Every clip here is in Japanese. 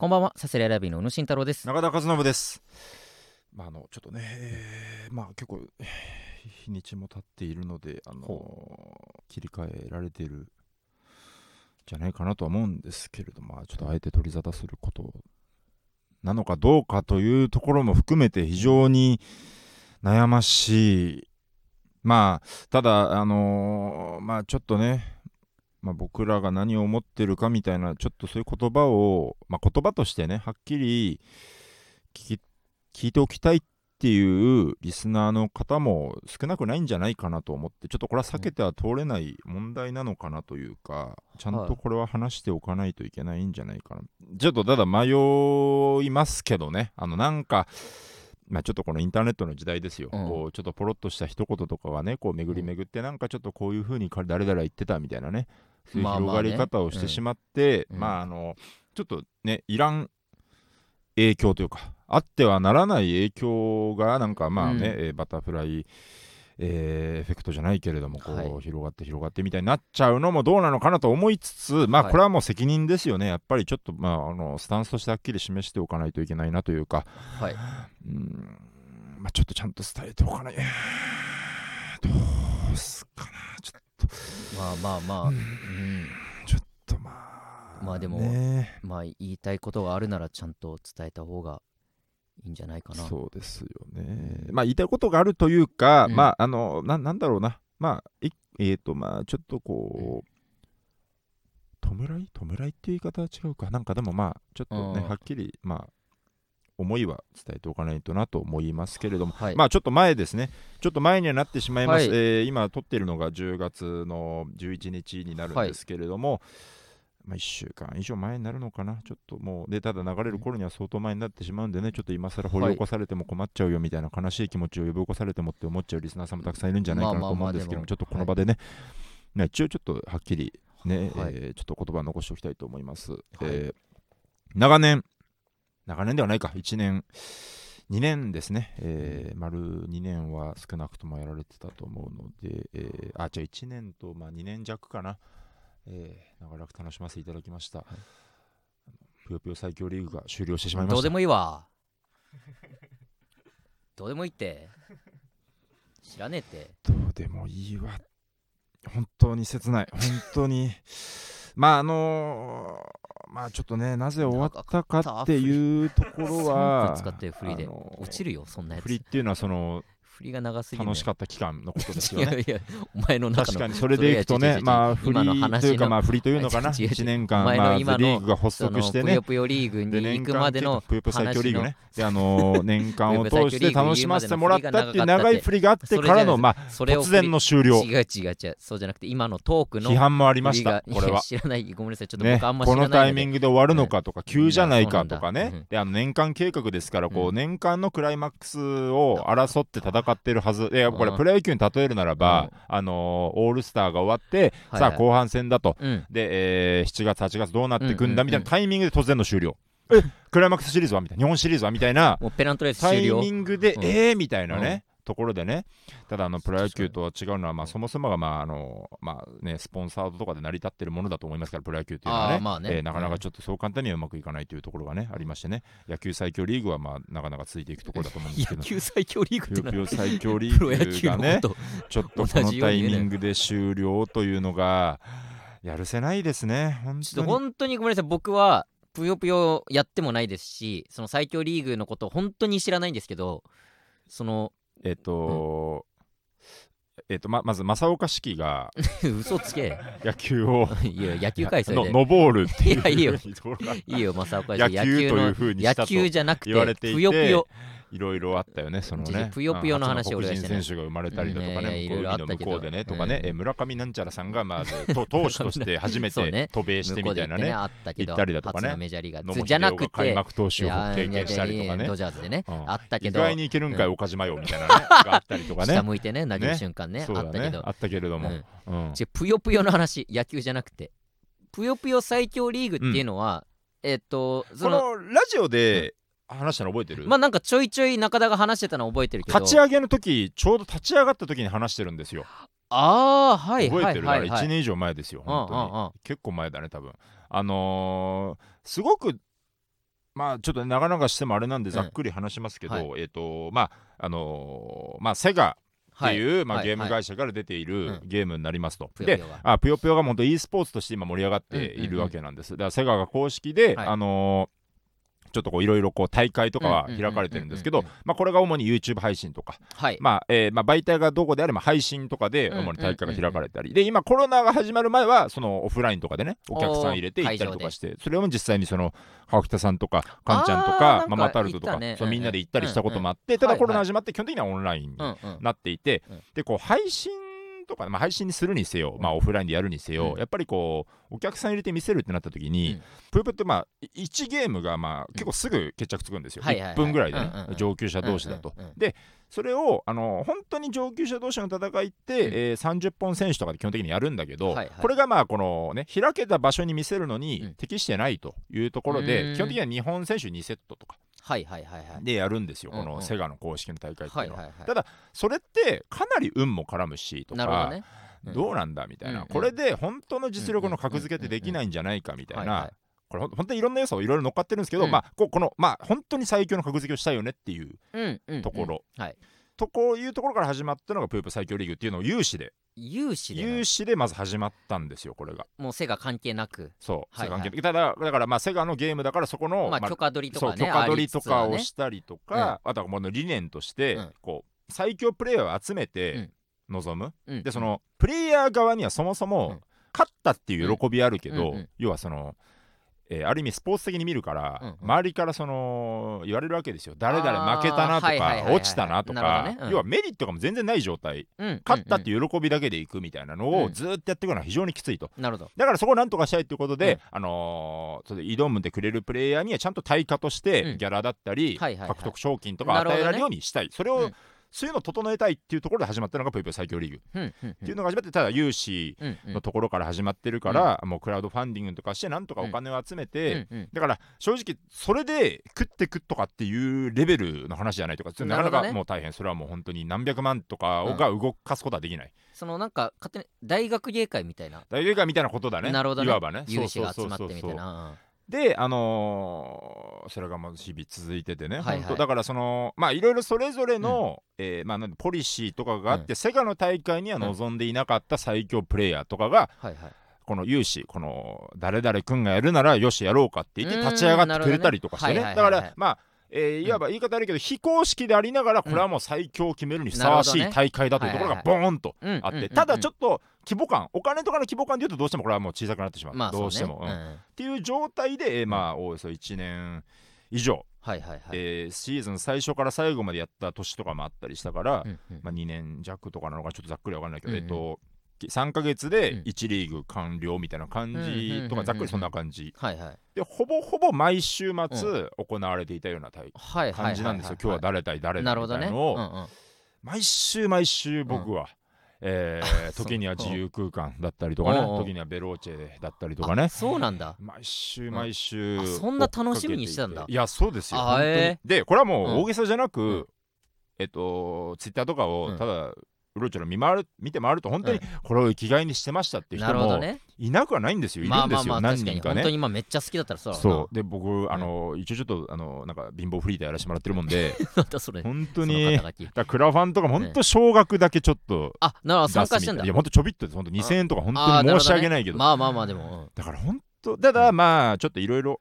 こんばんは、サセレラビーの宇野慎太郎です。中田和信です。まあ、あのちょっとね、えーまあ結構えー日にちも経っているので、あの切り替えられているじゃないかなとは思うんですけれども、まあ、ちょっとあえて取り沙汰することなのかどうかというところも含めて非常に悩ましい。まあ、ただ、あのまあちょっとね、まあ、僕らが何を思ってるかみたいなちょっとそういう言葉を、まあ、言葉としてねはっきり聞き聞いておきたいっていうリスナーの方も少なくないんじゃないかなと思ってちょっとこれは避けては通れない問題なのかなというかちゃんとこれは話しておかないといけないんじゃないかな、ちょっとただ迷いますけどね。あのなんかまあ、ちょっとこのインターネットの時代ですよ、うん。こうちょっとポロッとした一言とかがねこう巡り巡ってなんかちょっとこういうふうに誰々言ってたみたいなねそういう広がり方をしてしまって、うん。まああのちょっとねいらん影響というかあってはならない影響がなんかまあね、うん。えーバタフライ、えーエフェクトじゃないけれどもこう、はい広がって広がってみたいになっちゃうのもどうなのかなと思いつつまあはい。これはもう責任ですよね。やっぱりちょっとまああのスタンスとしてはっきり示しておかないといけないなというか。はい。うん。まあちょっとちゃんと伝えておかない。どうすかまあまあまあ、うん。ちょっとまあまあでもね。まあ言いたいことがあるならちゃんと伝えた方がいいんじゃないかな。そうですよね。まあ言いたいことがあるというか、うん。まああのななんだろうな、まあいえっ、とまあちょっとこう、弔い？弔いっていう言い方は違うか、なんかでもまあちょっとね、うん。はっきりまあ思いは伝えておかないとなと思いますけれども、はい。まあちょっと前ですね、ちょっと前にはなってしまいます、はい。えー今撮っているのが10月の11日になるんですけれども、まあ、1週間以上前になるのかな、ちょっともう、でただ流れる頃には相当前になってしまうんでね、ちょっと今更掘り起こされても困っちゃうよみたいな悲しい気持ちを呼び起こされてもって思っちゃうリスナーさんもたくさんいるんじゃないかなと思うんですけども、ちょっとこの場でね、ね一応ちょっとはっきりね、はい。えーちょっと言葉を残しておきたいと思います。えー長年、長年ではないか、1年、2年ですね、えー丸2年は少なくともやられてたと思うので、えーあ、じゃあ1年と、まあ、2年弱かな、えー長らく楽しませていただきました。ぷよぷよ最強リーグが終了してしまいました。どうでもいいわ。どうでもいいって。知らねえって。どうでもいいわ。本当に切ない。本当に。まああのまあちょっとね、なぜ終わったかっていうところ3は分、使ってフリーであの落ちるよ、そんなやつ。フリっていうのはその振りが長すぎる、楽しかった期間のことですいよね。やいや、お前の中の確かにそれでいくとね、まあフリ今のー話のというかまあフリーというのかな、違う違う。違う1年間お前のまあ今のリーグが発足してね。ぷよ、ぷよ リーグに行くまでのぷよぷよ最強リーグね、であのー年間を通して楽しませてもらったっていう長い振りがあってからのまあそれを突然の終了、違う違う違う。そうじゃなくて今のトークの批判もありまし振りがた、これは。いや知らない。ごめんなさい。ちょっとね、僕あんま知こらないのタイミングで終わるのかとか、急じゃないかとかうん。そうなんだ。ね、であの年間計画ですから、こううん。年間のクライマックスを争って戦ってるはず、でこれ、うん。プロ野球に例えるならばうん、あのーオールスターが終わって、さあ、後半戦だと、うん。で、えー7月、8月どうなっていくんだみたいなタイミングで突然の終了。え？クライマックスシリーズはみたいな、日本シリーズはみたいなもうペナントレースタイミングで、うん。えーみたいなね。ところでね、ただあのプロ野球とは違うのは、まあ、うん。そもそもが、まああのまあね、スポンサードとかで成り立ってるものだと思いますから、プロ野球っていうのはね。まあね。えーなかなかちょっとそう簡単にはうまくいかないというところがね、ありましてね、野球最強リーグは、まあ、なかなかついていくところだと思うんですけど、野球最強リーグってのはぷよぷよ最強リーグがねちょっとこのタイミングで終了というのが、やるせないですね、本当に。と本当にごめんなさい。僕はぷよぷよやってもないですしその最強リーグのこと本当に知らないんですけどそのえっと、えっと、ままず正岡式が 嘘つけ。野球をいや野球界それでのノボールっていういやいいよ。いいよ正岡野球というの風に野球じゃなくて言われていてぷよぷよいろいろあったよね、そのね。ぷよぷよの話あ俺はし人選手が生まれたりだとかね、う海の向こうでね、とかね。う、ん。え村上なんちゃらさんがまず と投手として初めて渡米してみたいなね、あったけど。行ったりだとかね。メジャーリーガー。じゃなく英雄が開て幕投手を経験したりとかね。ド。ジャーズでねうん。あったけど。意外にいけるんかい、うん岡島よみたいなね、があったりとかね。下。向いてね投げる瞬間ねあったけど。ねあったけれども。ぷよぷよの話野球じゃなくて。ぷよぷよ最強リーグっていうのは、えっとそのラジオで話したの覚えてる？まあなんかちょいちょい中田が話してたの覚えてるけど。立ち上げの時ちょうど立ち上がった時に話してるんですよ。ああはいはい覚えてる、はい。はいだから1年以上前ですよ、本当に。うんうんうん。結構前だね、多分。あのーすごくまあちょっとね長々してもあれなんでうん。ざっくり話しますけど、はい。えっ、とまああのーまあセガっていう、まあ、はい。ゲームはい会社から出ているうん。ゲームになりますと。でぷよぷよがあぷよぷよが本当 e スポーツとして今盛り上がっているわけなんです。だからセガが公式で、はい。あのーちょっとこういろいろこう大会とかは開かれてるんですけどまあこれが主に YouTube 配信とか、はい。まあえーまあ媒体がどこであれば配信とかで主に大会が開かれたり、で今コロナが始まる前はそのオフラインとかでねお客さん入れて行ったりとかして、それを実際にその川北さんとかかんちゃんとかかママタルトとかそうみんなで行ったりしたこともあってただコロナ始まって基本的にはオンラインになっていて、うん。でこう配信とか、まあ、配信にするにせよ、まあ、オフラインでやるにせよ、うん。やっぱりこうお客さん入れて見せるってなった時に、うん。ぷよぷよってまあ1ゲームがまあ結構すぐ決着つくんですよ、はいはいはい。1分ぐらいでね、うんうんうん。上級者同士だと。うんうんうんでそれをあの本当に上級者同士の戦いって、うん。えー30本選手とかで基本的にやるんだけど、はいはい。これがまあこのね開けた場所に見せるのにうん。適してないというところうで、ん。基本的には日本選手2セットとかはいはいはいはい。でやるんですよ、うんうん。このセガの公式の大会っていうのは。はいはいはい。ただそれってかなり運も絡むしとか、なるほどね。どうなんだみたいな、うんうん。これで本当の実力の格付けってできないんじゃないかみたいな。はいはい。これほん本当にいろんな要素いろいろ乗っかってるんですけど、うん。まあここのまあ本当に最強の格付けをしたいよねっていううんうんうん。ところ、はい。とこういうところから始まったのがぷよぷよ最強リーグっていうのを有志で有志でな。有志でまず始まったんですよこれが。もう背が関係なく。そう、はいはい。セガンゲームただだからまあセガのゲームだからそこの、まあ許可取りとかね許可取りとかをしたりとか、あとはこの理念として、うん。こう最強プレイヤーを集めて臨む、うん。でそのプレイヤー側にはそもそも、うん。勝ったっていう喜びあるけど、要はその、えーある意味スポーツ的に見るから、うんうん。周りからその言われるわけですよ。誰々負けたなとか落ちたなとかどね。うん。要はメリットが全然ない状態。うん勝ったって喜びだけでいくみたいなのうん。をずーっとやっていくのは非常にきついと。なるほど。だからそこをなんとかしたいっていうことで、うん。あのーそれで挑んでくれるプレイヤーにはちゃんと対価としてうん。ギャラだったり、獲得賞金とか与えられるようにしたい、それを、うんそういうのを整えたいっていうところで始まったのがぷよぷよ最強リーグ。っうんうん。ていうのが始まってただ有志うんうん。のところから始まってるから、もうクラウドファンディングとかしてなんとかお金を集めて、だから正直それで食ってくとかっていうレベルの話じゃないとかなかなかもう大変。それはもう本当に何百万とかをが動かすことはできない、そのなんか勝手に大学芸会みたいな。大学がみたいなことだね。なるほどね。いわばね。有志が集そうそうそうそうまってみたいなであのーそれがもう日々続いててね、はいはい。本当だからそのまあいろいろそれぞれの、えーまあ、ポリシーとかがあって、セガの大会には望んでいなかった最強プレイヤーとかが、はいはい。この有志この誰々君がやるならよしやろうかって言って立ち上がってくれたりとかしてね。ねはいはい。だからまあえーいわば言い方あるけど、非公式でありながらこれはもう最強を決めるにふさわしい大会だというところがボーンとうんあって、ただちょっと規模感お金とかの規模感でいうとどうしてもこれはもう小さくなってしまう、まあどうしても、っうん。ていう状態で、えーまあおおよそ1年以上、はいはいはい。えーシーズン最初から最後までやった年とかもあったりしたから、まあ、2年弱とかなのかちょっとざっくりわかんないけど、えっと3ヶ月うん。で1リーグ完了みたいな感じとうんうんうんうんうんかざっくりそんな感じ。でほぼほぼ毎週末行われていたような大はいはい感じなんですよ。今日は誰対誰だみたいなのをうんうん。毎週毎週僕は、えー 時には自由空間だったりとかね時にはベローチェだったりとあかね。そうなんだ。毎週毎週、あそんな楽しみにしてたんだ。いやそうですよ。えでこれはもうん。う大げさじゃなく、うん。えっとツイッターとかうん。をただうろちょろ見回る見て回ると本当にうんこれを生きがいにしてましたっていうな人もいなくはないんですよ。いるんですよ。何人かね。本当に今めっちゃ好きだったらそうそう。で僕あの一応ちょっとあのなんか貧乏フリーでやらせてもらってるもんで。本当に。だクラファンとか本当少額だけちょっとあなるほど。出参加してんだ。いや本当ちょびっとです。本当2000円とか本当に申し訳ないけど。まあまあまあでも。だから本当ただまあちょっといろいろ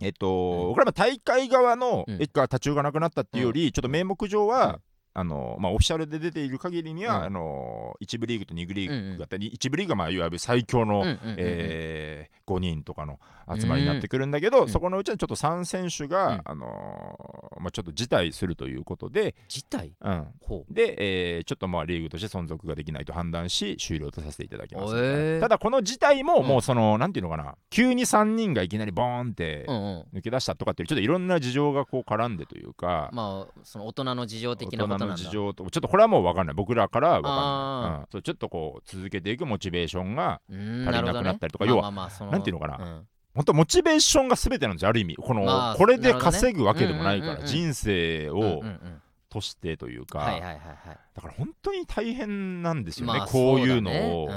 えっと、うん。これはまあ大会側のうん。立ち行かなくなったっていうより、ちょっと名目上は、あのまあ、オフィシャルで出ている限りには、うん。あの1部リーグと2部リうんうんーグがあったり、1部リーグがまあいわゆる最強の、うんうんうんうん。えー5人とかの集まりになってくるんだけど、ん。そこのうちのちょっと3選手が、うん。あのーまあ、ちょっと辞退するということで、自体うん、ほで、えーちょっとまあリーグとして存続ができないと判断し終了とさせていただきます、へー。ただこの事態もうん。もうその、なんていうのかな急に3人がいきなりボーンってううんうん。抜け出したとかっていうちょっといろんな事情がこう絡んでというか、まあその大人の事情大的なことなんだ。事情とちょっとこれはもう分かんない。僕らからは分かんない、あうん。そうちょっとこう続けていくモチベーションが足りなくなったりとか要はまあまあなんていうのかな。うん。本当モチベーションが全てなんですよある意味。この、まあこれで稼ぐわけでもないから、うんうんうんうん人生をうんうんうんとしてというか、はいはいはいはい。だから本当に大変なんですよね、まあこういうのを。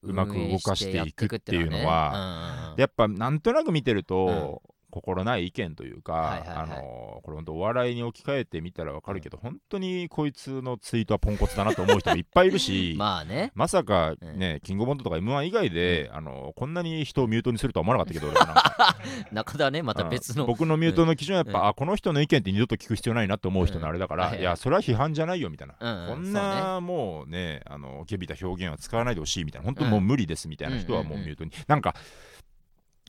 うまく動かしていくっていうのは。やっぱなんとなく見てると、心ない意見というか、はいはいはい。あのこれ本当お笑いに置き換えてみたらわかるけど、本当にこいつのツイートはポンコツだなと思う人もいっぱいいるし、まあね。まさかね、キングオブコントとか M1 以外で、あのこんなに人をミュートにするとは思わなかったけど、中田ねまた別の。うん僕のミュートの基準はやっぱ、うん。あこの人の意見って二度と聞く必要ないなと思う人のあれだから、いい。やそれは批判じゃないよみたいな、うんうんこんなもうねあの下びた表現は使わないでほしいみたいな。本当にもう無理ですみたいな人はもうミュートに、なんか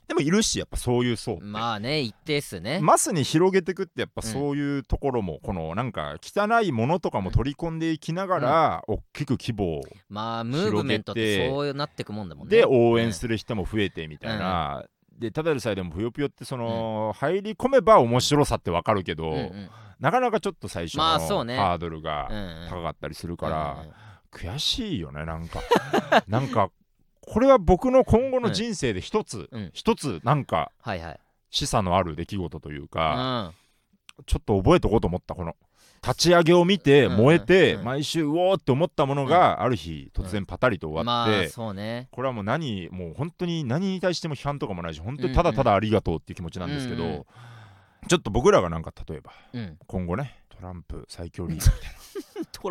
でもいるしやっぱそういう層まあね一定数ね。マスに広げてくってやっぱそういうところも、このなんか汚いものとかも取り込んでいきながら、大きく規模をまあムーブメントってそうなってくもんだもんね。で応援する人も増えてみたいな、でただでさえでもぷよぷよってその、入り込めば面白さってわかるけど、うんうん。なかなかちょっと最初のハードルがうんうん。高かったりするから、うんうん。悔しいよねなんか。なんかこれは僕の今後の人生で一つ、うん。一つなんかはいはい。示唆のある出来事といううか、ん。ちょっと覚えとこうと思ったこの。立ち上げを見てうん。燃えて、うん。毎週うおーって思ったものが、ある日突然パタリと終わまって、これはもう何もう本当に何に対しても批判とかもないし本当にただただありがとうっていう気持ちなんですけど、ちょっと僕らがなんか例えばうん。今後ねトランプ最強リーグみたい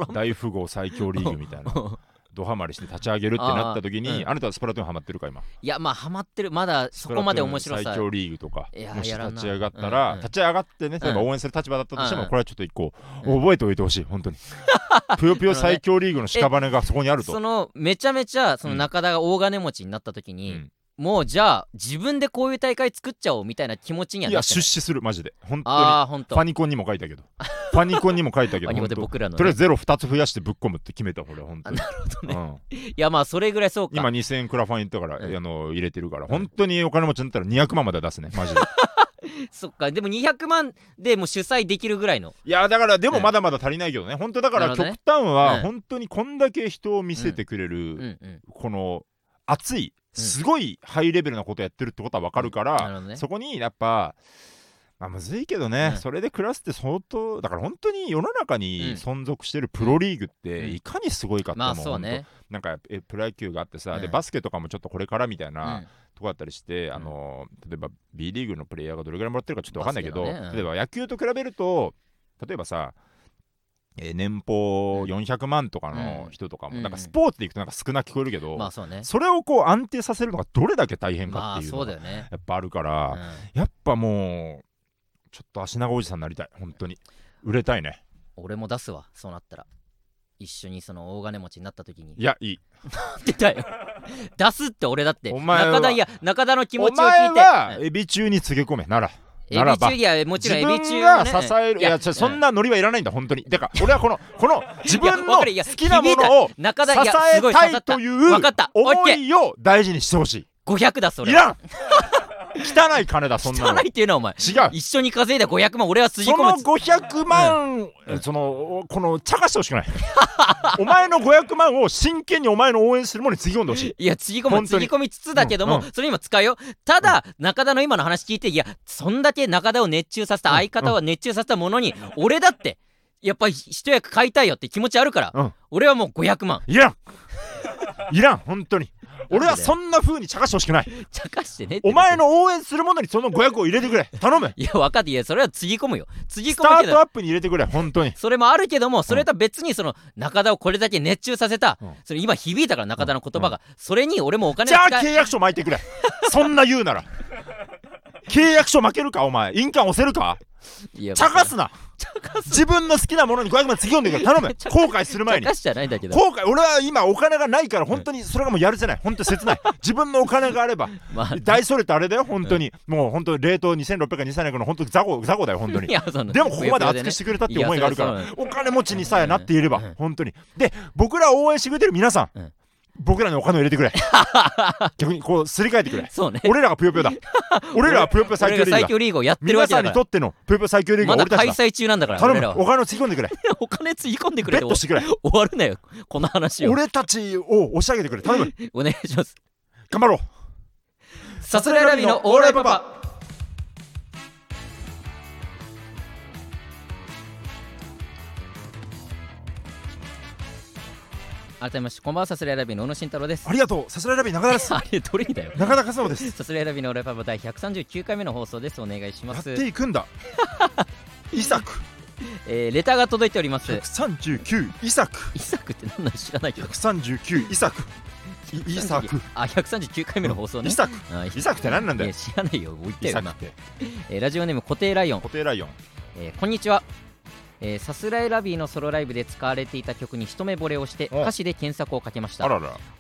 な。大富豪最強リーグみたいな ドハマりして立ち上げるってなった時にあ,、なたはスプラトゥーンハマってるか今？いやまあハマってる。まだそこまで面白さ。最強リーグとかもし立ち上がったら、立ち上がってね例えばうん応援する立場だったとしても、うん。これはちょっと一個、うん。覚えておいてほしい本当に。ぷよぷよ最強リーグの屍がそこにあると。そのめちゃめちゃその中田が大金持ちになった時に、うんもうじゃあ自分でこういう大会作っちゃおうみたいな気持ちにはい？なや出資する。マジで。本当に。ああほんとファニコンにも書いたけどファニコンにも書いたけど僕らのね、とりあえずゼロ2つ増やしてぶっ込むって決めた俺本当に。あなるほどね。うん。いやまあそれぐらいそうか。今2000円クラファン行ったから、うん。あの入れてるから本当にお金持ちになったら200万まで出すねマジで。そっか。でも200万でもう主催できるぐらいの。いやだからでもうん。まだまだ足りないけどね。本当だから極端うん。は本当にこんだけ人を見せてくれうん。るうん。この熱いうん。すごいハイレベルなことやってるってことは分かるからね。そこにやっぱまあむずいけどね、うん。それで暮らすって相当だから本当に世の中にうん。存続してるプロリーグっうん。ていかにすごいかってまあもうそうねなんかえプロ野球があってさ、でうん。バスケとかもちょっとこれからみたいうん。なとこだったりして、あの例えば B リーグのプレイヤーがどれぐらいもらってるかちょっと分かんないけど、ねうん。例えば野球と比べると例えばさえー年俸400万とかの人とかも、うん。なんかスポーツでいくとなんか少なく聞こえるけど、まあそうね。それをこう安定させるのがどれだけ大変かまあっていうのがそうだよね、やっぱあるから、うん。やっぱもうちょっと足長おじさんになりたい。本当に。売れたいね。俺も出すわ。そうなったら。一緒にその大金持ちになった時に。いやいい。出たよ。出すって俺だって。お前は。中田いや中田の気持おちを聞いて。前はうんエビ中につげ込め。なら。エならばビ中いやもちろんエビが支えるいやそんなノリはいらないんだ本当に。だから俺はこのこの 自分の好きなものを支えたいというわかったオッ思いを大事にしてほし500だそれいいらん汚い金だそんなの。汚いっていうのはお前違う。一緒に稼いだ500万俺は筋その込む500万、うん。そのこの茶化してほしくない。お前の500万を真剣にお前の応援するものにつぎ込んでほしい。いやつぎ込む本当に。つぎ込みつつだけども、うんうそれ今使うよ。ただ、中田の今の話聞いていやそんだけ中田を熱中させた、うん相方を熱中させたものに、俺だってやっぱり一役買いたいよって気持ちあるから、うん。俺はもう500万。いらん。いらん本当に俺はそんな風に茶化してほしくない。茶化してねお前の応援するものにその500を入れてくれ。頼む。いや分かっていやそれはつぎ込むよ。つぎスタ込むけど。ートアップに入れてくれ本当に。それもあるけどもそれとは別にその中田をこれだけ熱中させた、うん。それ今響いたから中田の言葉が、それに俺もお金じゃあ契約書巻いてくれ。そんな言うなら。契約書負けるかお前。印鑑押せるか？いや茶化すな。自分の好きなものに500万つぎ込んでくれ。頼む。茶後悔する前に。茶化しじゃないんだけど。後悔俺は今お金がないから本当にそれがもうやるせない。本当に切ない。自分のお金があれば。まあ。大それってあれだよ本当に。もう本当に冷凍2600か2300の本当に雑魚雑魚だよ本当にでもここまで熱くしてくれたって思いがあるからいやそれはお金持ちにさえなっていればうん本当にで僕らを応援してくれてる皆さんうん僕らにお金を入れてくれ。逆にこうすり替えてくれ。そうね。俺らがぷよぷよだ。俺らはぷよぷよ最強リーグだ。強リーグをやってる皆わけだから。さんにとってのぷよぷよ最強リーグまだは俺たちだ開催中なんだから頼俺らは。むお金をつぎ込んでくれ。お金つぎ込んでくれてベットしてくれ。終わるなよこの話を。俺たちを押し上げてくれ。頼む。お願いします。頑張ろう。さすらいラビのオーライパパ改めましてこんばんはさすらいラビの小野慎太郎です。ありがとうさすらいラビー中田です。あれどれだよ中田和夫です。さすらいラビのオレパパ第139回目の放送です。お願いしまやっすていくんだ。イサクえー、レターが届いております。139イサクイサクって何なの知らないけど。139イサクイイサクあ139回目の放送ね。イサクあイサクって何なんだよ。いや知らないよ。言っイサクって。えーラジオネーム固定ライオン。固定ライオン。えーこんにちは、えー、さすらいラビーのソロライブで使われていた曲に一目惚れをしてお歌詞で検索をかけました。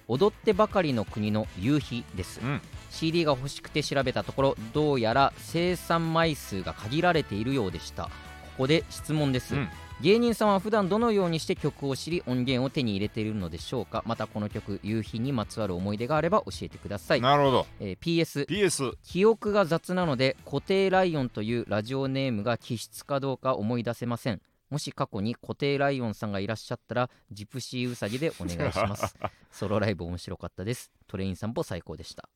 踊ってばかりの国の夕日です、うん。CD が欲しくて調べたところどうやら生産枚数が限られているようでした。ここで質問です、うん。芸人さんは普段どのようにして曲を知り音源を手に入れているのでしょうか？またこの曲夕日にまつわる思い出があれば教えてください、なるほど。えー PS PS 記憶が雑なので固定ライオンというラジオネームが気質かどうか思い出せませんもし過去に固定ライオンさんがいらっしゃったらジプシーウサギでお願いします。ソロライブ面白かったです。トレイン散歩最高でした。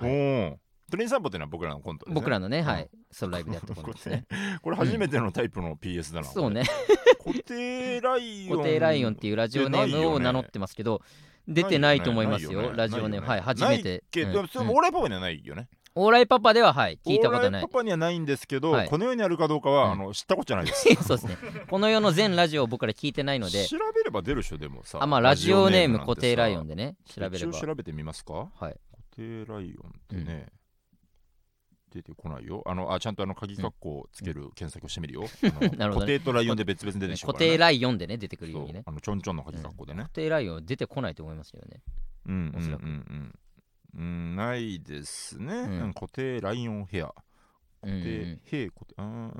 おおトレイン散歩っていうのは僕らのコントですね。僕らのね、うん。はい。ソロライブでやったことです ね。これ初めてのタイプの PS だなそうね。固定ライオン。固定ライオンっていうラジオネームを名乗ってますけど出てないと思いますよ。ないよね。ラジオネーム。はい初めて。ないけうん。どそのオーライパパにはないよねオーライパパでははい聞いたことない。オーライパパにはないんですけどはい。この世にあるかどうかはうん。あの知ったことじゃないです。そうですね。この世の全ラジオを僕ら聞いてないので。調べれば出るでしょでもさあまあラジオネーム固定ライオンでね。調べれば。一応調べてみますか？はい。固定ライオンってね、出てこないよ。あのあちゃんとあの鍵括弧をつける検索をしてみるよ、あの なるほどね。固定とライオンで別々に出てきて固定ライオンでね出てくるようにね。あのちょんちょんの鍵括弧でね。固定ライオン出てこないと思いますよね。うんうんうんおそらく。うんうんないですね、うん。うん固定ライオンヘア。うんうんで、へい、こて、うーん、う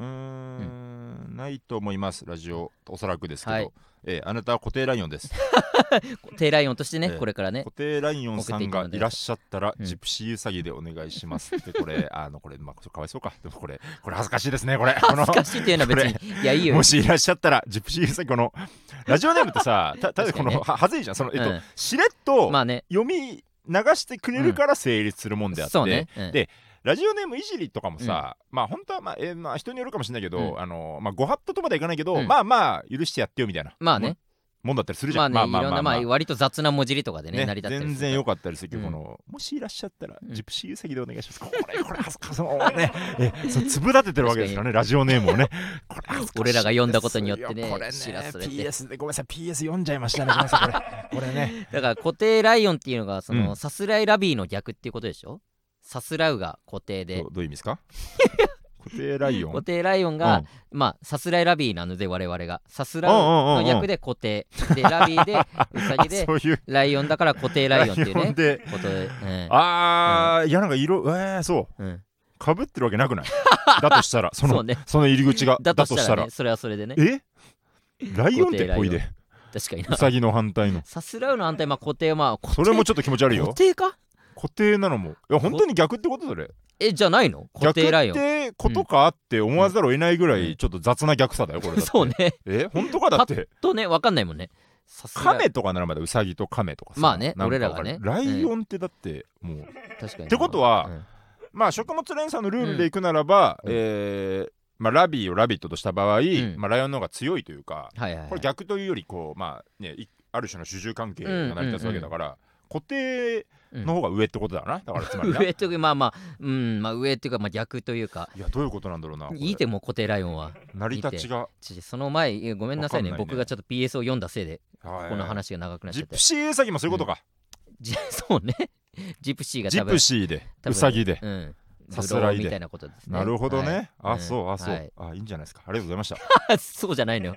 ーん。ないと思います、ラジオ、おそらくですけど、はい。えーあなたは固定ライオンです。固定ライオンとしてねええこれからね。固定ライオンさんがいらっしゃったら、うん。ジプシーウサギでお願いします。って、これ、あの、これ、まあ、かわいそうか。でもこれ、これ恥ずかしいですね、これ。恥ずかしいっていうのは別にいやいいよ。もしいらっしゃったら、ジプシーウサギ、この、ラジオネームってさ、た、ただこの、ね。ははずいじゃん。その、えっと、うん。しれっと、まあね。読み流してくれるから成立するもんであって、そうね。うん。でラジオネームいじりとかもさ、まあ本当はまあ、えーまあ人によるかもしれないけど、うん。あのまあご法度とまではいかないけど、うん。まあまあ許してやってよみたいな。まあねもんだったりするじゃん。まあねいろんなまあ割と雑な文字りとかでねね成り立ったりする全然良かったりするけど、うんこのもしいらっしゃったら、うんジプシーウサギでお願いします。これこれ恥ずかしいねえそう粒立ててるわけですからねラジオネームをね。これ俺らが読んだことによってねこれね知らされて PS でごめんなさい PS 読んじゃいましたねごめんなさいこれこれね。だから固定ライオンっていうのがその、うんさすらいラビーの逆っていうことでしょさすらうが固定でどういう意味ですか固定ライオン？固定ライオンが、まあさすらいラビーなので我々が。さすらうの逆で固定。でラビーで ウサギあでライオンだから固定ライオンっていうね。でことで、うん。あー、いやなんか色えー、そう。うん、かぶってるわけなくない？だとしたらそのね。その入り口が だとしたらねそれはそれでね。え？ライオンってぽいで。確かにな。ウサギの反対の。さすらうの反対まあ固定はまあ固定。それもちょっと気持ち悪いよ。固定か？固定なのも。いや本当に逆ってことそれ。えじゃないの？固逆定ライオン。ってことかって思わざるを得ないぐらいちょっと雑な逆さだよこれだそうね。え本当かだって。ととね分かんないもんね。さすらカメとかならまだウサギとカメとかさ。まあね俺らがね。ライオンってだってもう。確かに。ってことはうん。まあ食物連鎖のルールでいくならば、うん。えーまあ、ラビーをラビットとした場合、ん。まあ、ライオンの方が強いというかはいはいはい。これ逆というよりこうまあねいある種の主従関係が成り立つわけだから、固定の方が上ってことだな。だからつまりな。上というかまあまあうんまあ上っていうかまあ逆というか。いやどういうことなんだろうないいても固定ライオンは。成り立ちがちょその前ごめんなさいね。わかんないね。僕がちょっと PS を読んだせいでここの話が長くなっちゃって。ジプシーウサギもそういうことか、じそうね。ジプシーがジ多分プシーで多分ウサギで、うん。さすらいで。なことですね。なるほどね、はい。あそうあそう、はい。あいいんじゃないですか。ありがとうございました。そうじゃないの。よ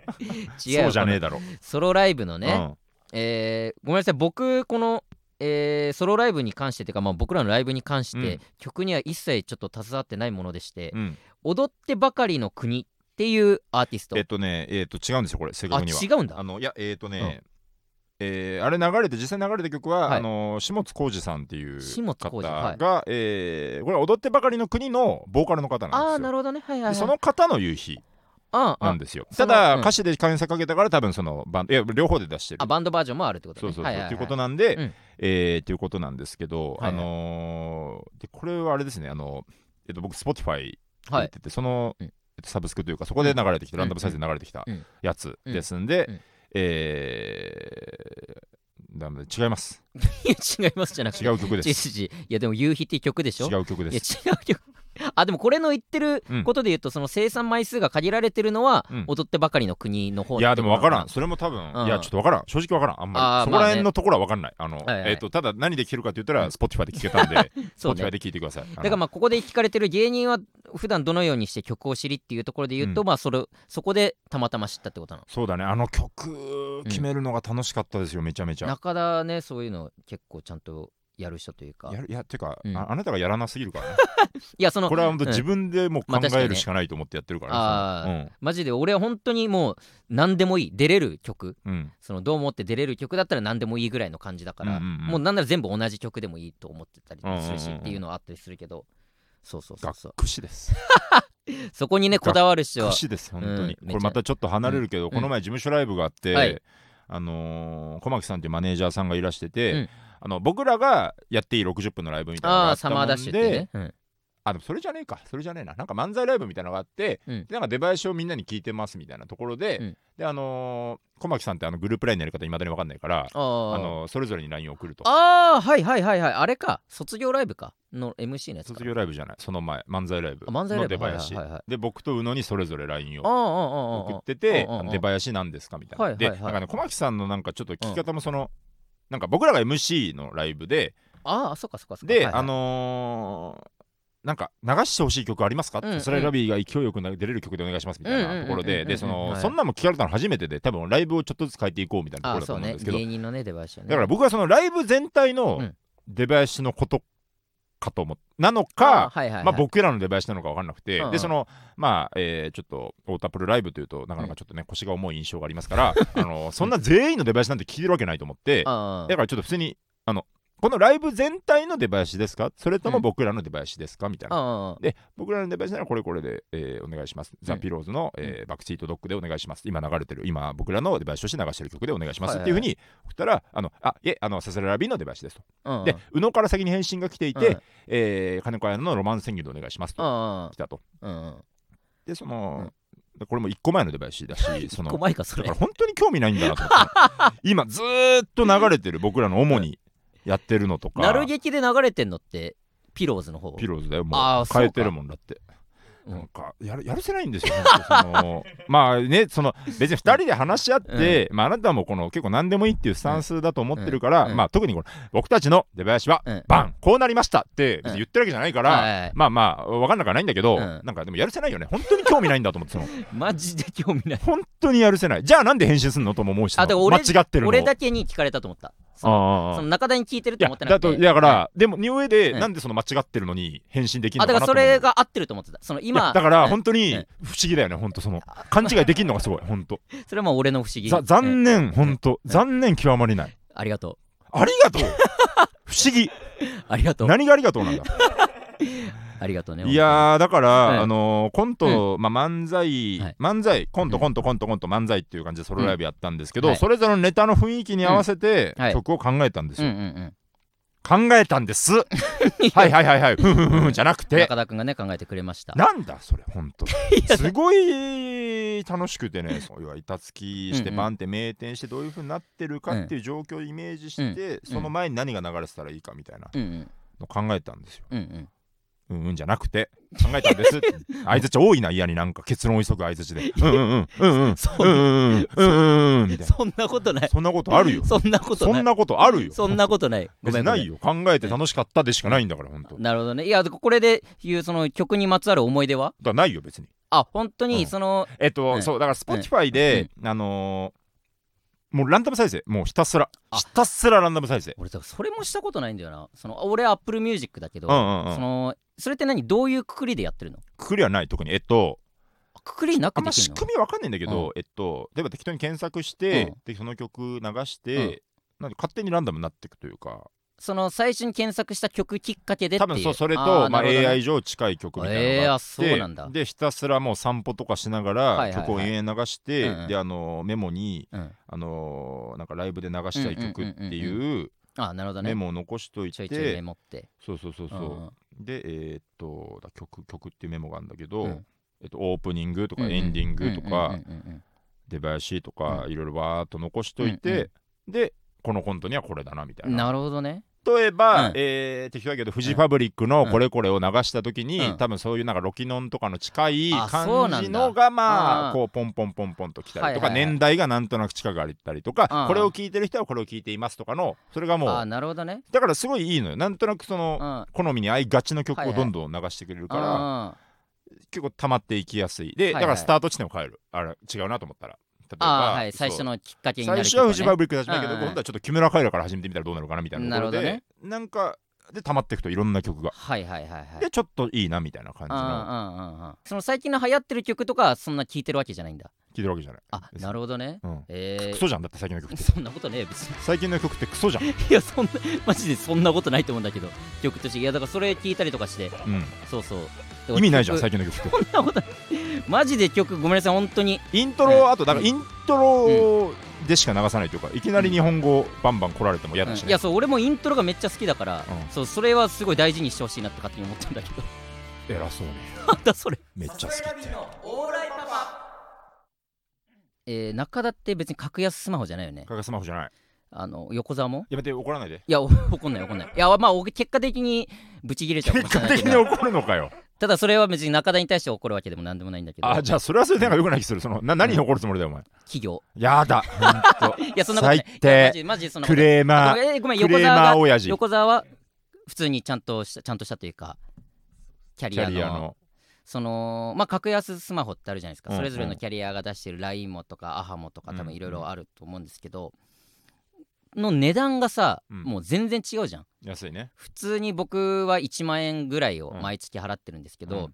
違うよそうじゃねえだろ。ソロライブのね、うん。えーごめんなさい。僕この、えーソロライブに関してというか、まあ、僕らのライブに関して、うん。曲には一切ちょっと携わってないものでして、うん。踊ってばかりの国っていうアーティスト。えっとねえっと違うんですよこれ正あ確には。違うんだ。あのいやえっ、とね、えーあれ流れて実際流れた曲は、はい。あの下津浩二さんっていう下津方浩二はい。が、えーこれは踊ってばかりの国のボーカルの方なんですよ。ああなるほどね。はいはい、はい、でその方の夕日なんですよ。ただ、うん。歌詞で検索かけたから多分そのバンドいや両方で出してる。あバンドバージョンもあるってことね。そうそうそう、はいはいはいっていうことなんで、うん。えーっていうことなんですけど、あのーでこれはあれですねあの、えっと、僕 Spotify はい。やってて、その、うん。えっと、サブスクというかそこで流れてきて、うん。ランダム再生で流れてきたうん。やつですんで、うん。えーダメ違います。違いますじゃなくて。違う曲です。いやでも夕日って曲でしょ？違う曲です。違う曲 あでもこれの言ってるうん。ことで言うと、その生産枚数が限られてるのは、うん。踊ってばかりの国の方いやでも分からん。んそれも多分うん。いやちょっと分からん。正直分からん。あんまり。そこら辺のところは分かんない。あのはいはい。えっとただ何で聴けるかって言ったらうん。Spotify で聴けたんで そう Spotify ねで聴いてください。だからまあここで聞かれてる芸人は普段どのようにして曲を知りっていうところで言うと、うん。まあそれそこでたまたま知ったってことなの。そうだね。あの曲決めるのが楽しかったですよめちゃめちゃ。中田ねそういうの結構ちゃんとやる人というか。やるいやてかうん。ああなたがやらなすぎるからね。いやそのこれは本当うん。自分でもう考えるしかないと思ってやってるからあー。ねマジで俺は本当にもう何でもいい出れる曲。うん。うんそのどう思って出れる曲だったら何でもいいぐらいの感じだから、うんうんうん。もうなんなら全部同じ曲でもいいと思ってたりするし、うんうんうんうん。っていうのはあったりするけど。そうそうそうそう。です。そこにねこだわる人は学士です本当に。これまたちょっと離れるけどん。この前事務所ライブがあっはい。てあのー小牧さんっていうマネージャーさんがいらしてうてんあの僕らがやっていい60分のライブみたいなのがあああったもんサマーダッシュってでね、うん。あでもそれじゃねえか。それじゃねえな。なんか漫才ライブみたいなのがあって、うん。でなんか出囃子をみんなに聞いてますみたいなところで、うん。であのー小牧さんってあのグループラインのやり方いまだに分かんないからああー。のそれぞれに LINE を送ると。あーはいはいはいはい。あれか。卒業ライブか。の MC のやつか。卒業ライブじゃない。その前漫才ライブ。あ漫才ライブ。の出囃子、はいはいはいはい。で僕と宇野にそれぞれ LINE をああああああ送ってて出囃子なんですかみたいな、はいはいはい。でなんかね小牧さんのなんかちょっと聞き方もその、なんか僕らが MC のライブでああそっかそっかそっか。で、はいはい。あのーなんか流してほしい曲ありますかって、うんうん。それラビーが勢いよく出れる曲でお願いしますみたいなところででその、はい。そんなんも聞かれたの初めてで多分ライブをちょっとずつ変えていこうみたいなところだと思うんですけど、芸人のね出囃子はねだから僕はそのライブ全体のうん。出囃子のことかと思っなのあか、はいはいはい。まあ、僕らの出囃子なのか分かんなくて、うん。うんでそのまあ、えーちょっと太田プロライブというとなかなかちょっとね、腰が重い印象がありますから あのそんな全員の出囃子なんて聞いてるわけないと思ってあだからちょっと普通にあのこのライブ全体の出囃子ですか？それともうん。僕らの出囃子ですか？みたいな。で僕らの出囃子ならこれこれで、えーお願いします。ザ・ピローズの、えーバックシートドッグでお願いします。今流れてる、今僕らの出囃子として流してる曲でお願いします、っていうふうに送ったら、あの、あ、いえ、あの、サセララビーの出囃子ですと。うんで、宇野から先に返信が来ていうん。て、えー金子彩乃のロマンス宣言でお願いしますと。あ来たと。で、その、これも1個前の出囃子だし、そ一の個前かそれ。だから本当に興味ないんだなと思って。今ずーっと流れてる僕らの主にやってるのとか。なる劇で流れてんのってピローズの方？ピローズだよ。もう変えてるもんだって。うん。なんかやるやるせないんですよ本当その まあねその別に2人で話し合って、まあ、あなたもこの結構何でもいいっていうスタンスだと思ってるから、うん。うん。まあ特にこの僕たちの出囃子は、うん。バンこうなりましたって言ってるわけじゃないから、まあまあ分かんなくはないんだけど、うん。なんかでもやるせないよね。本当に興味ないんだと思ってその。マジで興味ない。本当にやるせない。じゃあなんで返信すんのとも思うしあ俺間違ってるの俺だけに聞かれたと思ったそのああ。その中田に聞いてると思ってなくて。だから、でもに上で、うん。なんでその間違ってるのに返信できるあだからそのかなと思う。れが合ってると思ってた。その今だからうん。本当にうん。不思議だよね本当その。勘違いできるのがすごい本当。それはもう俺の不思議。ざうん。残念本当残念極まりない。ありがとありがとう。不思議。う ありがとう。何がありがとうなんだ ありがとうねいやーだから、はい。あのーコント、まあ、漫才、はい。漫才コントうん。コントコントコント漫才っていう感じでソロライブやったんですけど、はい。それぞれのネタの雰囲気に合わせて曲を考えたんですうんうよ、んうん。考えたんです。はいはいはいはい。ふんふんふんふんじゃなくて。中田くんがね考えてくれました。なんだそれほんとすごい楽しくてね そういう板付きしてうんうん。バンって名店してどういう風になってるかっていう状況をイメージして、その前に何が流れてたらいいかみたいなうんうん。のを考えたんですよ。うんうんうんうんじゃなくて考えたんです。相づち多いな嫌になんか結論を急ぐ相づちでうんうんうんうんうんそううんうんうんうんうんみたいなそんなことないそんなことあるよそんなことないそんなことあるよそんなことない。ごめんないよ。考えて楽しかったでしかないんだから本当。だかなるほどね。いやこれでいうその曲にまつわる思い出は？らないよ別に。あ本当うん。にそのえっと、うん。そうだから Spotify で、あのーもうランダム再生。もうひたすら。あ。ひたすらランダム再生。俺だからそれもしたことないんだよな。その俺 Apple Music だけどうんうんうん。そのそれって何？どういうくくりでやってるの？くくりはない特に。えっとくくりなあんま仕くできるの？組みわかんないんだけど、えっと例えば適当に検索して、うん。でその曲流して、なんで勝手にランダムになっていくというか。その最初に検索した曲きっかけでっていう。多分そうそれとまあ、AI 上近い曲みたいなのがあって、えーあそうなんだ。でひたすらもう散歩とかしながはいはいはい。ら曲を延々流して、うんうん。であのメモにうん。あのなんかライブで流したい曲っていうあなるほどね。メモを残しといちょいちょいメてモって。そうそうそうそう、うんでえーっとだ曲曲っていうメモがあるんだけど、うん。えっと、オープニングとかエンディングとか、出囃子とかういろいろわーっと残しといて、でこのコントにはこれだなみたいな。なるほどね例えば、うん。えー適当だけどフジファブリックのこれこれを流した時に、うん。多分そういうなんかロキノンとかの近い感じのがまうんあこうポンポンポンポンと来たりとか、年代がなんとなく近くあったりとか、うん。これを聞いてる人はこれを聞いていますとかのそれがもあうなるほどね。だからすごいいいのよ。なんとなくその、うん。好みに合いがちの曲をどんどん流してくれるから、あ結構溜まっていきやすい。で、だからスタート地点を変える。あれ違うなと思ったら例えばあーはい。最初のきっかけになる最初はフジファブブリックで始めたけど、今度はちょっと木村カエラから始めてみたらどうなるかなみたいなところでなるほなんかで溜まっていくといろんな曲が。はいはいはいはいでちょっといいなみたいな感じうんうんのうんうん。その最近の流行ってる曲とかはそんな聴いてるわけじゃないんだ。聞いてるわけじゃない、あなるほどね。うん。えー。クソじゃん。だって最近の曲そんなことねえよ別に。最近の曲ってクソじゃん、いやそんなマジでそんなことないと思うんだけど。曲として。いやだからそれ聞いたりとかして。うん、そうそう意味ないじゃん曲最近の曲って。そんなことない。マジで曲ごめんなさい本当に。イントロ、あとなんかイントロでしか流さないというかいきなり日本語バンバン来られても嫌だしね、うん。いやそう俺もイントロがめっちゃ好きだから、うん。そうそれはすごい大事にしてほしいなって勝手に思ったんだけど。偉そうに。なんだそれ。めっちゃ好きって。えー、中田って別に格安スマホじゃないよね。かがスマホじゃない。あの横澤も？やめて怒らないで。いやお怒んない怒んない。いやまあ俺結果的にブチ切れちゃう結果的に怒るのかよただそれは別に中田に対して怒るわけでもなんでもないんだけど。あじゃあそれはそれでなんかよくない気する。そのな何に怒るつもりだよお前。企業。やだ いやそんなことない。最低。マジマジそんなことない。クレーマーごめん横澤が横澤は普通にちゃんとしたちゃんとしたというかキャキリアの。そのまあ格安スマホってあるじゃないですか、うん。うんそれぞれのキャリアが出してる LINE もとかアハモとか多分いろいろあると思うんですけど、の値段がさ、うん。もう全然違うじゃん。安いね。普通に僕は1万円ぐらいをうん。毎月払ってるんですけど、うん。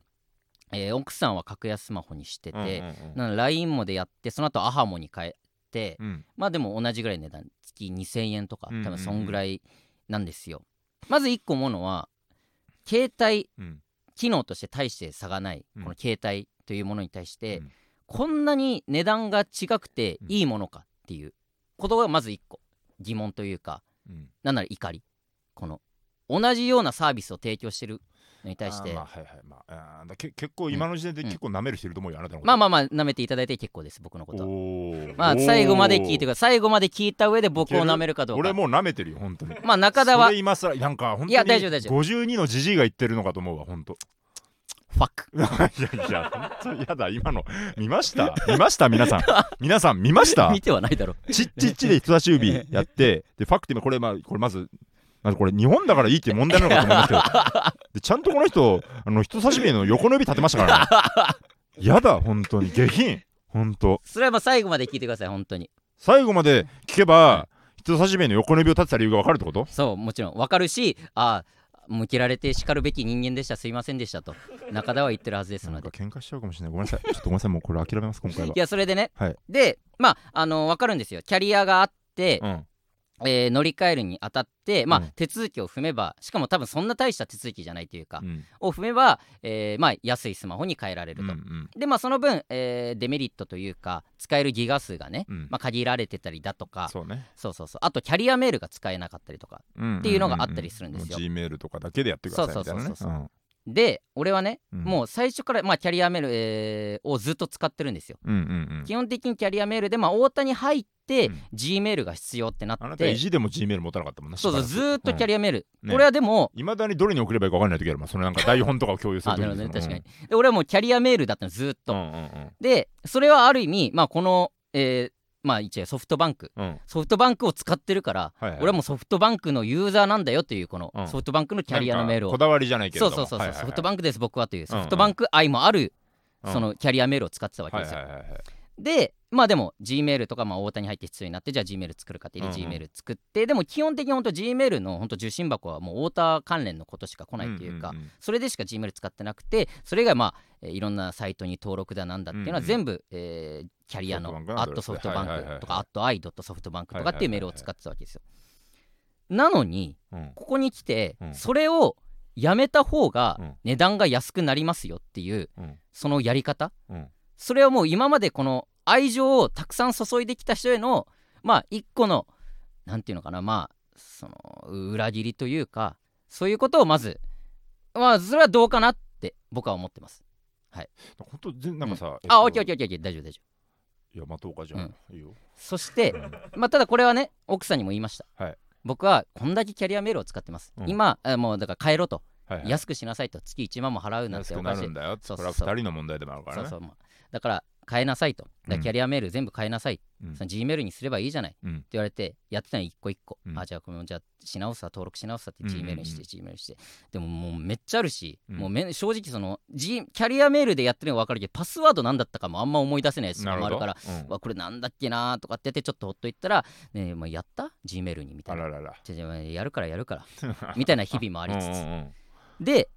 えー奥さんは格安スマホにしてて、うんうんうん。なので LINE もでやってその後アハモに変えて、うん。まあでも同じぐらいの値段月2000円とかうんうんうん。多分そんぐらいなんですよ、まず1個思うのは携帯うん。機能として大して差がない、うん。この携帯というものに対して、うん。こんなに値段が違くてうん。いいものかっていうことがまず1個疑問というかうん。なんなら怒り。この同じようなサービスを提供してるのに対して。まあはいはい。まああけ結構今の時点で結構舐める人いると思うよあなたのまあまあまあ舐めていただいて結構です僕のこと。はまあ最後まで聞いてください。最後まで聞いた上で僕を舐めるかどうか。俺もう舐めてるよ本当に。まあ中田は今さなんか本当にいや大丈夫大丈夫。52のジジイが言ってるのかと思うわ本当ファックいやいや本当やだ。今の見ました？見ました？皆さん。皆さん見ました？見てはないだろ。ちっちっちで人差し指やってでファクティムこれまあこれまずまずこれ日本だからいいって問題なのかと思いますけどでちゃんとこの人あの人差し指の横の指立てましたからね。やだ本当に下品。本当。それはまあ最後まで聞いてください本当に。最後まで聞けば人差し指の横の指を立てた理由が分かるってこと？そうもちろん。わかるしああ向けられて叱るべき人間でした。すいませんでしたと。中田は言ってるはずですなんのでか喧嘩しちゃうかもしれない。ごめんなさい。ちょっとごめんなさい。もうこれ諦めます今回は。いやそれでね、はい。でまああの分かるんですよ。キャリアがあって、うんえー乗り換えるにあたってまあ、うん手続きを踏めばしかも多分そんな大した手続きじゃないというか、うん。を踏めば、えーまあ、安いスマホに変えられると、うんでまあその分、えーデメリットというか使えるギガ数がね、うん。まあ、限られてたりだとかそうね。そうそうそう。あとキャリアメールが使えなかったりとかっていうのがあったりするんですよ。G メールとかだけでやってくださいみたいなね。そうそうそうそうで俺はね、うん。もう最初から、まあ、キャリアメール、えーをずっと使ってるんですよ。うんうんうん。基本的にキャリアメールで、まあ、大田に入って、うん。G メールが必要ってなあなってた意地でも G メール持たなかったもんなそうそうずーっとキャリリアメール、ね。俺はでもいまだにどれに送ればいいか分かんない時あるもん。そのなんか台本とかを共有するあな時に るほどね。確かに、で俺はもうキャリアメールだったのずーっと、うんうんうん。でそれはある意味まあこの、えーまあ一応ソフトバンク。うん。うんソフトバンクを使ってるから、はいはい俺はもうソフトバンクのユーザーなんだよっていうこのうん。ソフトバンクのキャリアのメールを。こだわりじゃないけれども。そうそうそうそう、ソフトバンンクです僕はといううん。ソフトバンク愛もある、うん。そのキャリアメールを使ってたわけはいですよ、はいはいはいでまあでも G メールとかまあ大田に入って必要になってじゃあ G メール作るかって言ってうん G うん。メール作って、でも基本的に本当 G メールの本当受信箱はもう太田関連のことしか来ないっていうか、んんん。それでしか G メール使ってなくてそれ以外まあ、えーいろんなサイトに登録だなんだっていうのはうんうん。全部、えーキャリアのアットソフトバンはいはいはいはい。クとかアットアイドットソフトバンクとかっていうメールを使ってたわけですよ。なのにうんここに来て、うん。それをやめた方がうん。値段が安くなりますよっていううん。そのやり方？うん。それはもう今までこの愛情をたくさん注いできた人へのまあ一個のなんていうのかなまあその裏切りというかそういうことをまずまあそれはどうかなって僕は思ってます。本当全なんかさ、えっとあオッケーオッケーオッケー大丈夫大丈いや待とうかじゃあ、いいよ。そしてまあただこれはね奥さんにも言いました、はい。僕はこんだけキャリアメールを使ってます、うん。今あもうだから帰ろうと、はいはい。安くしなさいと。月1万も払うなん安くておかしい。なるんだよ。そうそうそう。これは二人の問題でもあるからね。そうそう。もうだから変えなさいと。キャリアメール全部変えなさい、うん。その G メールにすればいいじゃない、うん。って言われてやってたの一個一個、うん。あじゃあこのじゃあし直すわ登録し直すわって G うんメールにして G メールにして。でももうめっちゃあるし、うん。もうめ正直その、G、キャリアメールでやってるのは分かるけどパスワードなんだったかもあんま思い出せないやつもあるからうん。わこれなんだっけなーとかってやってちょっとほっといったら、ねえまあ、やった ?G メールにみたいな。あららら。じゃやるからやるから。みたいな日々もありつつ。で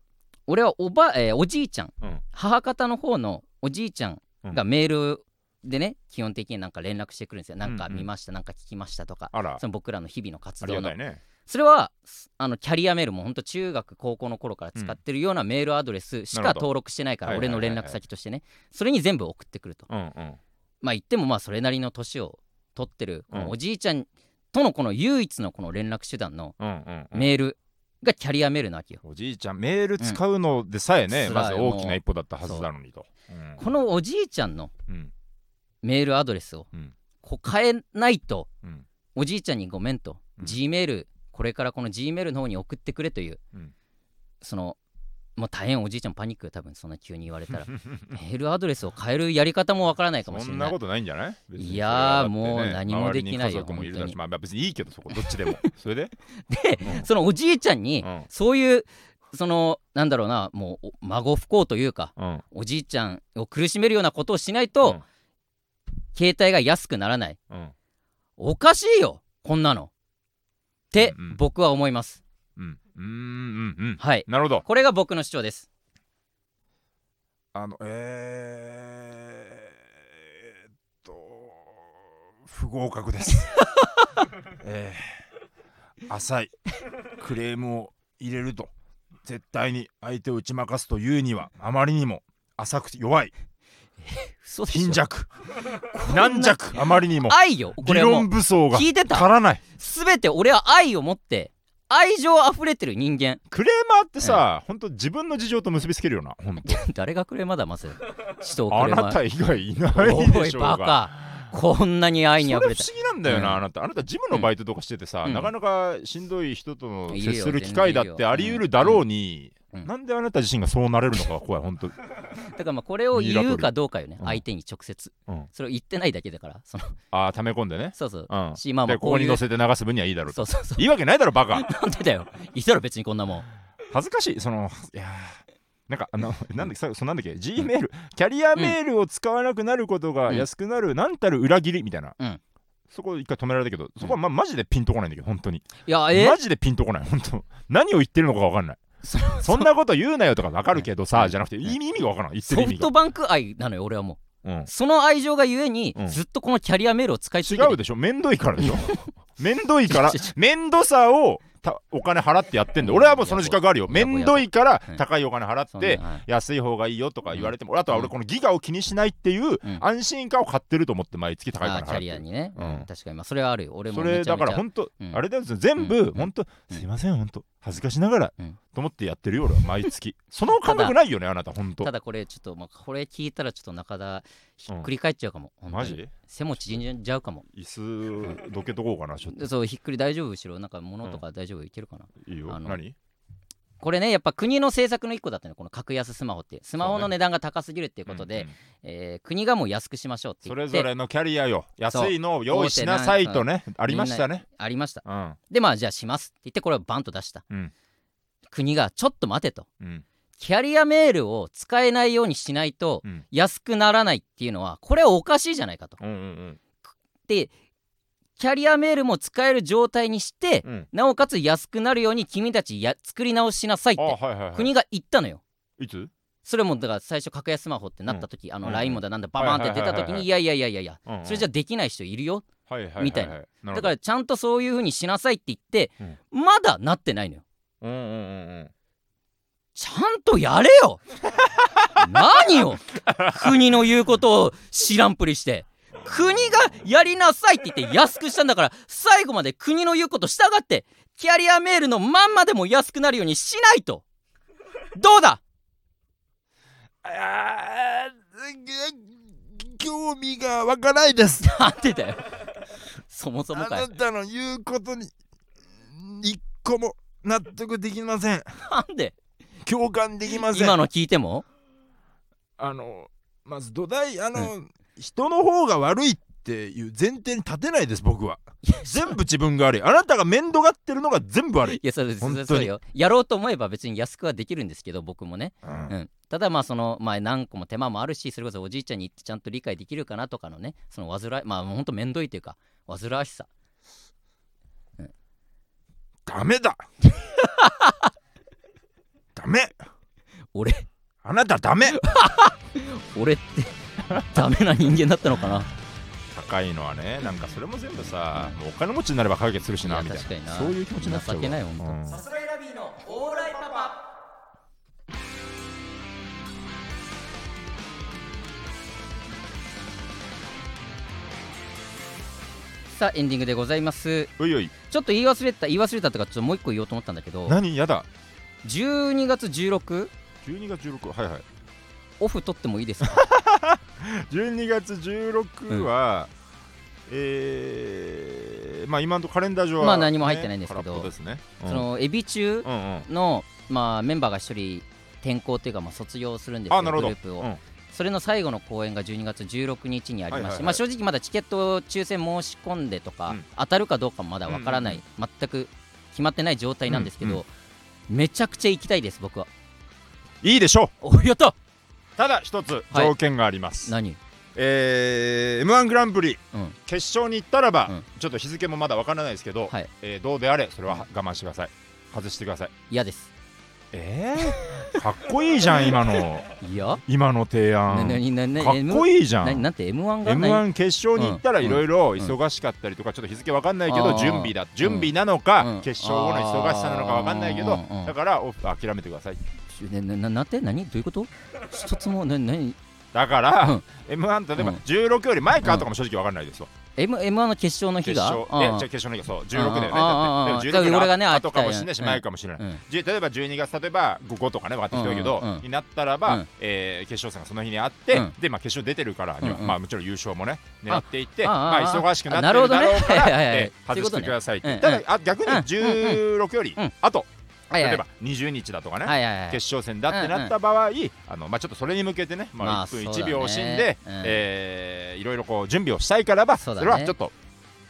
俺はおば、えーおじいちゃん。母方の方のおじいちゃんがメールでね基本的になんか連絡してくるんですよ。なんかうん。うん見ました、なんか聞きましたとか。その僕らの日々の活動のね。それはすあのキャリアメールも本当中学高校の頃から使ってるようなメールアドレスしか登録してないから俺の連絡先としてね。それに全部送ってくると。うんうん。まあ言ってもまあそれなりの年を取ってるこうん。のおじいちゃんとのこの唯一のこの連絡手段のメールがキャリアメールなわけよ。おじいちゃんメール使うのでさえね、うん。まず大きな一歩だったはずなのにと。うんこのおじいちゃんのうん。メールアドレスをうん。こう変えないとうん。おじいちゃんにごめんと、うん。G メールこれからこの G メールの方に送ってくれという、うん。そのもう大変おじいちゃんパニックよ多分そんな急に言われたら。メールアドレスを変えるやり方もわからないかもしれない。そんなことないんじゃない？いやもう何もできないよ周りに家族もいるだ本当に。しまあ別にいいけどそこどっちでも。それで？で、うん。そのおじいちゃんに、うん。そういうそのなんだろうなもうお孫不幸というかうん。おじいちゃんを苦しめるようなことをしないと、うん。携帯が安くならない。うん。おかしいよこんなの。って僕は思います、うん。うん。うん。うん。はい。なるほど。これが僕の主張です。あのえー、っと不合格です。えー、浅いクレームを入れると絶対に相手を打ち負かすというにはあまりにも浅くて弱い。貧弱。軟弱。あまりにも。愛よ。こ理論れはもう武装が聞いてた。足らない。全て俺は愛を持って愛情あふれてる人間。クレーマーってさ、ほん。と自分の事情と結びつけるよなほんと誰がクレーマーだまず。人をあクレーマー。なた以外いないでしょうがおいバカ。こんなに愛にあふれれ不思議なんだよな、うん。あなた。あなたジムのバイトとかしててさ、うん。なかなかしんどい人との接する機会だってあり得るだろうに、うん。なんであなた自身がそうなれるのかが怖い本当。だからまあこれを言うかどうかよねうん。相手に直接。うん。それを言ってないだけだからその。ああ溜め込んでね、そうそう。うん、しまあまでここにあこういう乗せて流す分にはいいだろうと。そうそうそう。いいわけないだろバカ。なんでだよ。いいだろ別にこんなもん。恥ずかしい。そのいやー。なんかあのなんだっけさそなんだっけ。G メール、キャリアメールを使わなくなることが安くなる、なんたる裏切りみたいな、うん。そこ一回止められたけどそこはま、マジでピンとこないんだけど本当に。いやえマジでピンとこない本当。何を言ってるのか分かんないそ そんなこと言うなよとか分かるけどさ、うんじゃなくて意味意味が分からん。言ってソる意味が、フトバンク愛なのよ俺はもう。ん。う、その愛情がゆえにうん。ずっとこのキャリアメールを使い続けて違うでしょ。めんどいからでしょめんどいから めんどさをたお金払ってやってんだよ。俺はもうその自覚あるよ。めんどいからうん高いお金払って安い方がいいよとか言われても、あとは俺このギガを気にしないっていううん。安心感を買ってると思って毎月高いあーキャ金払ってる。リアにね、うん。確かに。まあそれはあるよ。俺もそれだから本当、うんあれだよ全部うん。本当、うんすいません本当恥ずかしながら、うん。と思ってやってるよ俺は毎月。その感覚ないよねあなた本当。ただこれちょっとまあこれ聞いたらちょっと中田ひっくり返っちゃうかも、本当に。マジ？背も縮んじゃうかも。椅子どけとこうかなちょっとでそうひっくり大丈夫後ろ。なんか物とか大丈夫いけるかな、いいよ。何？これねやっぱ国の政策の一個だったのこの格安スマホって。スマホの値段が高すぎるっていうことで、うんうんえー国がもう安くしましょうってそ言って。れぞれのキャリアよ。安いのを用意しなさいとねありましたね。ありました。うん。でまあじゃあしますって言ってこれをバンと出した、うん。国がちょっと待てと。うんキャリアメールを使えないようにしないとうん。安くならないっていうのはこれはおかしいじゃないかと。うんうんでキャリアメールも使える状態にして、うん。なおかつ安くなるように君たちや作り直しなさいっあてはいはいはい。国が言ったのよ。いつ？それもだから最初格安スマホってなった時、あのうん。LINE もだなんだババーンって出た時にいやいやいやいやいやうんうん。それじゃできない人いるよ。はいはいみたいな。だからちゃんとそういう風にしなさいって言って、うまだなってないのよ。うんうんうんうんちゃんとやれよ。何よ？国の言うことを知らんぷりして。国がやりなさいって言って安くしたんだから最後まで国の言うこと従ってキャリアメールのまんまでも安くなるようにしないと。どうだ？あ興味が湧かないです。なんでだよ。そもそもあかよ。なたの言うことに一個も納得できません。なんで？共感できません。今の聞いても？あのまず土台あの、人の方が悪いっていう前提に立てないです僕は。全部自分が悪い。あなたが面倒がってるのが全部悪い、いやそれそ本当にれそうよ。やろうと思えば別に安くはできるんですけど僕もね、うん。うん、ただまあそのまあ何個も手間もあるしそれこそおじいちゃんに言ってちゃんと理解できるかなとかのねその煩いまあほんと面倒いというか煩わしさ。ダメだ ダメ。俺。あなたダメ。俺って。ダメな人間だったのかな。高いのはねなんかそれも全部さ、もうお金持ちになれば解決するしなみたいな。確かにな。そういう気持ちになっちゃうわ。情けないうん。さすらいラビーのオーライパパ。さあエンディングでございます。おいおい。ちょっと言い忘れた言い忘れたとかちょっともう一個言おうと思ったんだけど。何？やだ12月16 12月16はいはい。オフ取ってもいいですか？12月16は、えー、まあ今のとカレンダー上は、まあ何も入ってないんですけどね、うん。そのエビ中うんうん。の、まあ、メンバーが一人転校っていうか、まあ、卒業するんですよあなるほど。グループを、うん。それの最後の公演が12月16日にありまして、はいはいはい。まあ、正直まだチケット抽選申し込んでとか、うん。当たるかどうかもまだわからない、うん全く決まってない状態なんですけど、うんうめちゃくちゃ行きたいです僕は。いいでしょおやった。うただ一つはい条件があります、何？えー、m 1グランプリ。うん。決勝に行ったらば、うん。ちょっと日付もまだわからないですけど、はい。えーどうであれそれは我慢してください。外してください。嫌ですえー、かっこいいじゃん今の。いや。今の提な案なななかっこいいじゃん。ななんて m 1が m 何1決勝に行ったらうん。いろいろ忙しかったりとかちょっと日付わかんないけど準備だ準備なのか、うん。決勝後の忙しさなのかわかんないけど、うん。うん。だからオフ諦めてください。ななななん？て何？どういうこと？一つも？な何だから、うん。M 1例えばうん16より前かとかも正直わかんないですわ、M m 1の決勝の日決が勝。えうん。じゃあ決勝の日がそう。16だよねあーあーあーだって俺がね16あ後かもしれないしうん前かもしれない、例えば12月例えば5とかね分かってきてるけど、になったらば、うん。えー決勝戦がその日にあって、うん。でまあ決勝出てるからまあもちろん優勝もね狙っていってまあ忙しくなってるほどね。るだろうから、外してくださいただあ逆にうん16より、うん。あとはいはい。例えば20日だとかね、はいはいはい。決勝戦だってなった場合、あのまあ、ちょっとそれに向けてね、まあ、まあ1分そうだね。1秒惜しんで、うん。えーいろいろこう準備をしたいからばそ,、そうだね。れはちょっと、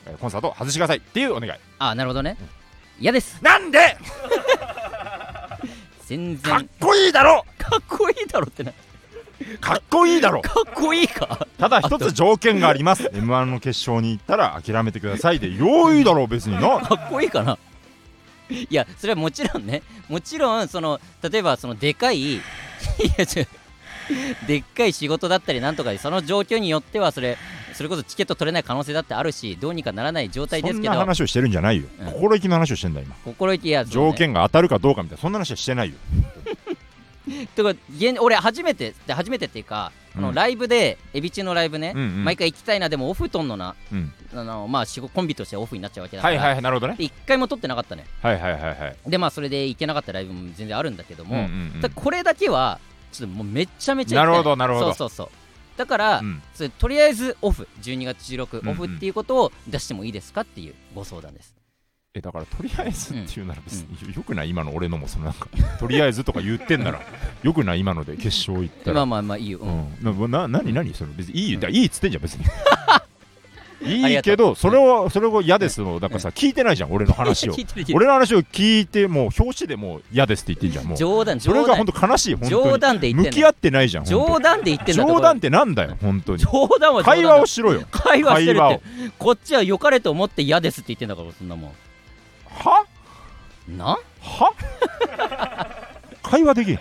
えーコンサートを外してくださいっていうお願い。あなるほどね。嫌です。なんで？全かっ然こいいだろ！かっこいいだろってな。かっこいいだろ！かっこいいか？ただ一つ条件があります。m 1の決勝に行ったら諦めてくださいでよいいだろう別にな。かっこいいかな？いやそれはもちろんね。もちろんその例えばそのでかい いやちょでっかい仕事だったりなんとかでその状況によってはそれそれこそチケット取れない可能性だってあるしどうにかならない状態でそんすけど。な話をしてるんじゃないよ、うん。心意気の話をしてんだ今。心意気やその条ね件が当たるかどうかみたいなそんな話はしてないよ。てか現俺初めてで初めてっていうか、あうん。のライブでエビ中のライブね、うんうん。毎回行きたいなでもオフとんのなうん。あのまあ仕事コンビとしてオフになっちゃうわけだから、はいはいはいなるほどね。で一回も取ってなかったね。はいはいはいはいでまあそれで行けなかったライブも全然あるんだけども、うんうんうん。これだけはちょっともうめっちゃめちゃ行きたい。なるほどなるほど。そうそうそう。だから、うん。それとりあえずオフ12月16、うんうん。オフっていうことを出してもいいですかっていうご相談ですえだからとりあえずっていうなら別によくない？今の俺のもそのなんかとりあえずとか言ってんなら よくない？今ので決勝行ったら。まあまあまあいいよ、ううん。んなな何何それ？別にいいだいいっつってんじゃん別に。いいけどそれをそれを嫌ですのなん。かさ聞いてないじゃん俺の話を。俺の話を聞いてもう表紙でもう嫌ですって言ってんじゃんもう。冗談それ冗談が本当悲しい本当冗に談で言って向き合ってないじゃん冗談で言ってんだ冗談ってなんだよ本当に。冗談は会話をしろよ。会話してるって。こっちは良かれと思って嫌ですって言ってんだからそんなもんは？な、は？会話できん。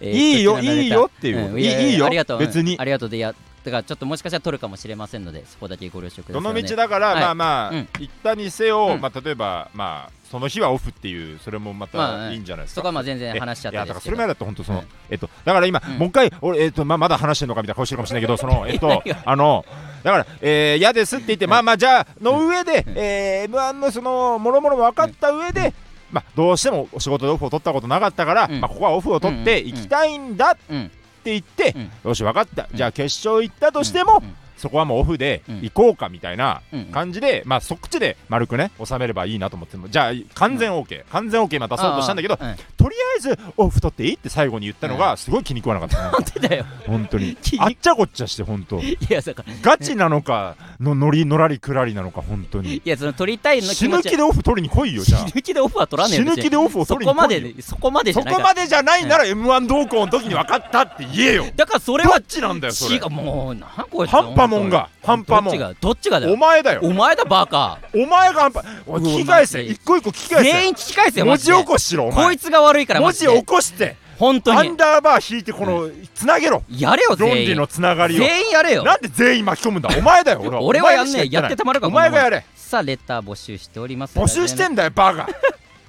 えーいいよいいよっていう。うんいいよありがとう。うん別に。ありがとうでやだからちょっともしかしたら取るかもしれませんのでそこだけご了承くださどい、ね、の道だから、はい。まあまあ、うん。行ったにせよ、うん。まあ、例えば、まあ、その日はオフっていうそれもままあたいいんじゃないですか、そこはまあ全然話しちゃっいやたですけど。だからそれまでだと本当その、うん。えっとだから今、うんもう一回俺えっとまあまだ話してんのかみたいな顔してるかもしれないけどその えっとあのだからえー嫌ですって言って、まあまあじゃあの上で、えー M1 のそのもろもろ分かった上で、まあどうしてもお仕事でオフを取ったことなかったから、うん。まあここはオフを取ってうん。行きたいんだっうんっていって、うん。よし分かった、うんじゃあ決勝行ったとしても、うんそこはもうオフでうん。行こうかみたいなうん感じで、まあそっちで丸くね収めればいいなと思っても。じゃあ完全 OK、完全 OK 今出そうとしたんだけどとりあえずオフ取っていいって最後に言ったのがすごい気に食わなかった、なんでだよ。本当に。あっちゃこっちゃして本当。いやだか。らガチなのかののりのらりくらりなのか本当に。いやその取りたいの気死ぬ気でオフ取りに来いよじゃあ。死ぬ気でオフは取らねえよ死ぬ気でオフをそ取りに来いよ。こまでそこまでじそゃないから。こまでじゃないなら m 1同行の時に分かったって言えよ。だからそれはどっちなんだよそれ。もうなんこいつ。ハンパモンがハンパモン。どっちがどっちがだおよ前だよ。お前だバカ。お前がハンパおい聞き返せ。一個一個聞き返せ。全員聞き返せよ文字起こししろお前。こいつが悪いから文字起こして。本当に。アンダーバー引いてこのつなげろ。やれよ論全員。理のつながりを。全員やれよ。なんで全員巻き込むんだ？お前だよ俺は。俺はやんねえ。やってたまるかお前がやれ。さあレター募集しております募集してんだよバカ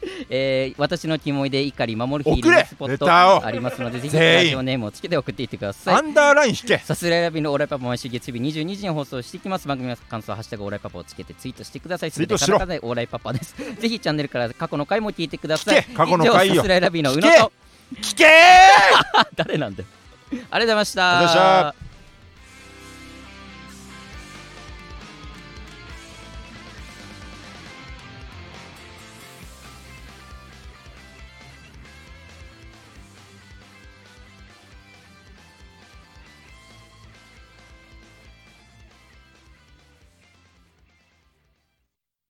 えー私のキモいで怒り守るヒーリングスポットありますのでぜひラジオネームをつけて送っていってください。アンダーライン引け！さすらいラビのオーライパパ毎週月曜日22時に放送していきます。番組の感想はハッシュタグオーライパパをつけてツイートしてください。ツイートしろ！すべてカタカナでオーライパパですぜひチャンネルから過去の回も聞いてください。過去の回よさすらいラビの宇野聞け！と聞け！ー 誰なんだよ。ありがとうございました